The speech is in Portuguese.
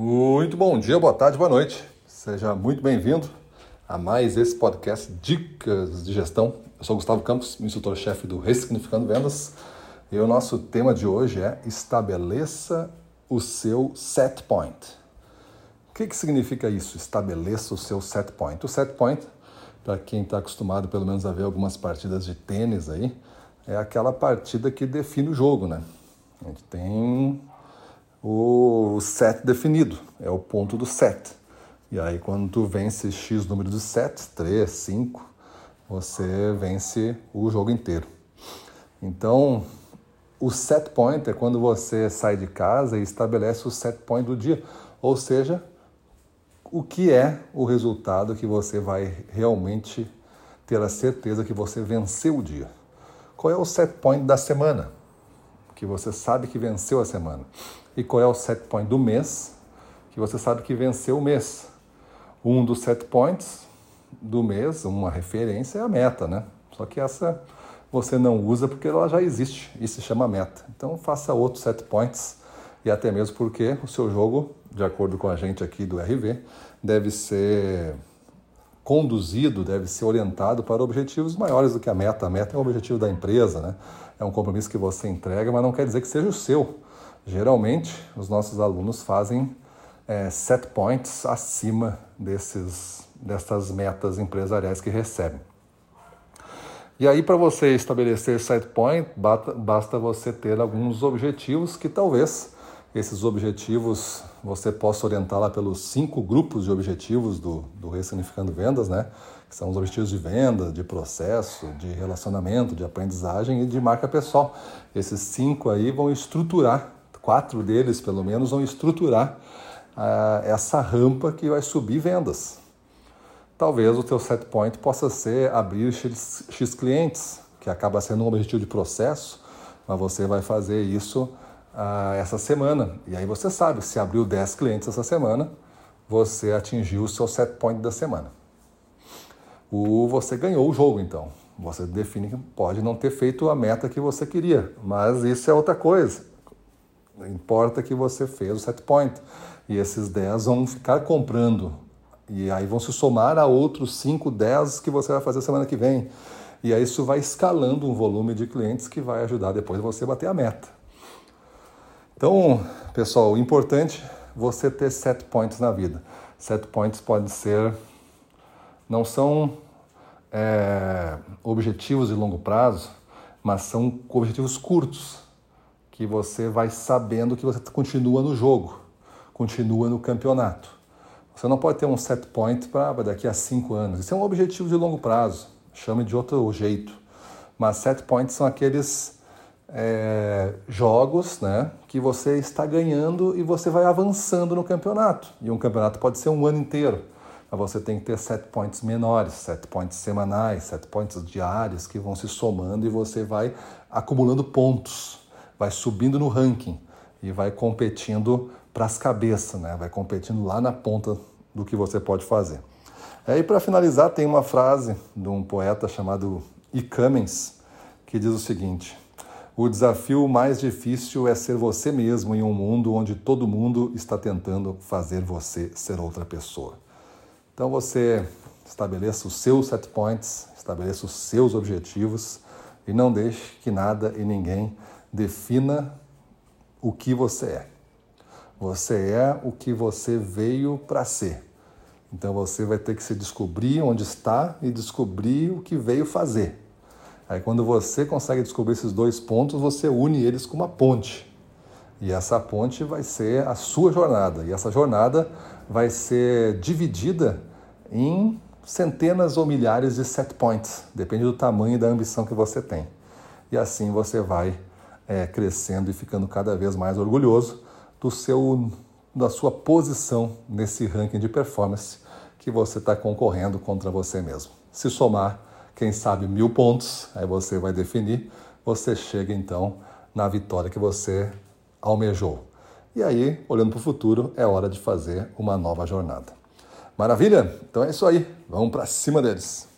Muito bom dia, boa tarde, boa noite. Seja muito bem-vindo a mais esse podcast Dicas de Gestão. Eu sou Gustavo Campos, instrutor-chefe do Ressignificando Vendas. E o nosso tema de hoje é estabeleça o seu set point. O que, que significa isso? Estabeleça o seu set point. O set point, para quem está acostumado pelo menos a ver algumas partidas de tênis aí, é aquela partida que define o jogo, né? A gente tem o set definido, é o ponto do set. E aí quando tu vence X número de sets, 3, 5, você vence o jogo inteiro. Então, o set point é quando você sai de casa e estabelece o set point do dia, ou seja, o que é o resultado que você vai realmente ter a certeza que você venceu o dia. Qual é o set point da semana? Que você sabe que venceu a semana. E qual é o set point do mês? Que você sabe que venceu o mês. Um dos set points do mês, uma referência é a meta, né? Só que essa você não usa porque ela já existe e se chama meta. Então faça outros set points e até mesmo porque o seu jogo, de acordo com a gente aqui do RV, deve ser conduzido, deve ser orientado para objetivos maiores do que a meta. A meta é o objetivo da empresa, né? É um compromisso que você entrega, mas não quer dizer que seja o seu. Geralmente, os nossos alunos fazem é, set points acima desses, dessas metas empresariais que recebem. E aí, para você estabelecer set point, basta você ter alguns objetivos que talvez esses objetivos você possa orientar lá pelos cinco grupos de objetivos do, do Ressignificando Vendas, né? Que são os objetivos de venda, de processo, de relacionamento, de aprendizagem e de marca pessoal. Esses cinco aí vão estruturar, quatro deles pelo menos, vão estruturar uh, essa rampa que vai subir vendas. Talvez o teu set point possa ser abrir X, X clientes, que acaba sendo um objetivo de processo, mas você vai fazer isso ah, essa semana. E aí você sabe, se abriu 10 clientes essa semana, você atingiu o seu set point da semana. O, você ganhou o jogo, então. Você define que pode não ter feito a meta que você queria, mas isso é outra coisa. Importa que você fez o set point. E esses 10 vão ficar comprando. E aí vão se somar a outros 5, 10 que você vai fazer semana que vem. E aí isso vai escalando um volume de clientes que vai ajudar depois você bater a meta. Então, pessoal, o importante é você ter set points na vida. Set points podem ser, não são é, objetivos de longo prazo, mas são objetivos curtos, que você vai sabendo que você continua no jogo, continua no campeonato. Você não pode ter um set point para daqui a cinco anos. Isso é um objetivo de longo prazo, chame de outro jeito. Mas set points são aqueles é, jogos né, que você está ganhando e você vai avançando no campeonato. E um campeonato pode ser um ano inteiro. Mas você tem que ter set points menores, set points semanais, set points diários que vão se somando e você vai acumulando pontos, vai subindo no ranking e vai competindo para as cabeças, né? vai competindo lá na ponta do que você pode fazer. E para finalizar, tem uma frase de um poeta chamado E. Cummings que diz o seguinte: o desafio mais difícil é ser você mesmo em um mundo onde todo mundo está tentando fazer você ser outra pessoa. Então você estabeleça os seus set points, estabeleça os seus objetivos e não deixe que nada e ninguém defina o que você é. Você é o que você veio para ser. Então você vai ter que se descobrir onde está e descobrir o que veio fazer. Aí quando você consegue descobrir esses dois pontos, você une eles com uma ponte. E essa ponte vai ser a sua jornada. E essa jornada vai ser dividida em centenas ou milhares de set points, depende do tamanho e da ambição que você tem. E assim você vai é, crescendo e ficando cada vez mais orgulhoso do seu, da sua posição nesse ranking de performance que você está concorrendo contra você mesmo. Se somar quem sabe mil pontos, aí você vai definir, você chega então na vitória que você almejou. E aí, olhando para o futuro, é hora de fazer uma nova jornada. Maravilha? Então é isso aí, vamos para cima deles.